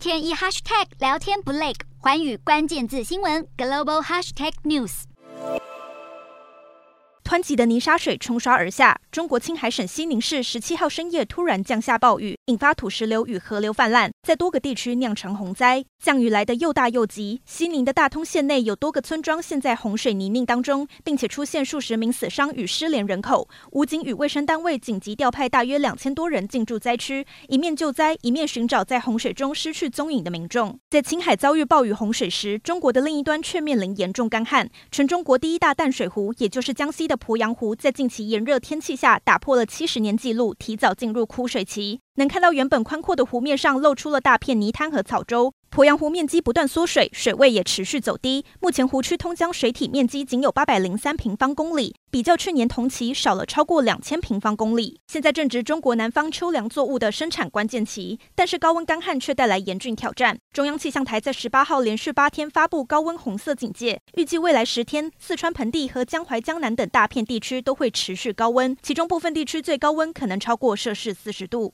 天一 hashtag 聊天不累，环宇关键字新闻 global hashtag news。湍急的泥沙水冲刷而下，中国青海省西宁市十七号深夜突然降下暴雨，引发土石流与河流泛滥，在多个地区酿成洪灾。降雨来得又大又急，西宁的大通县内有多个村庄陷在洪水泥泞当中，并且出现数十名死伤与失联人口。武警与卫生单位紧急调派大约两千多人进驻灾区，一面救灾，一面寻找在洪水中失去踪影的民众。在青海遭遇暴雨洪水时，中国的另一端却面临严重干旱。全中国第一大淡水湖，也就是江西的鄱阳湖，在近期炎热天气下打破了七十年纪录，提早进入枯水期。能看到原本宽阔的湖面上露出了大片泥滩和草洲。鄱阳湖面积不断缩水，水位也持续走低。目前湖区通江水体面积仅有八百零三平方公里，比较去年同期少了超过两千平方公里。现在正值中国南方秋粮作物的生产关键期，但是高温干旱却带来严峻挑战。中央气象台在十八号连续八天发布高温红色警戒，预计未来十天，四川盆地和江淮江南等大片地区都会持续高温，其中部分地区最高温可能超过摄氏四十度。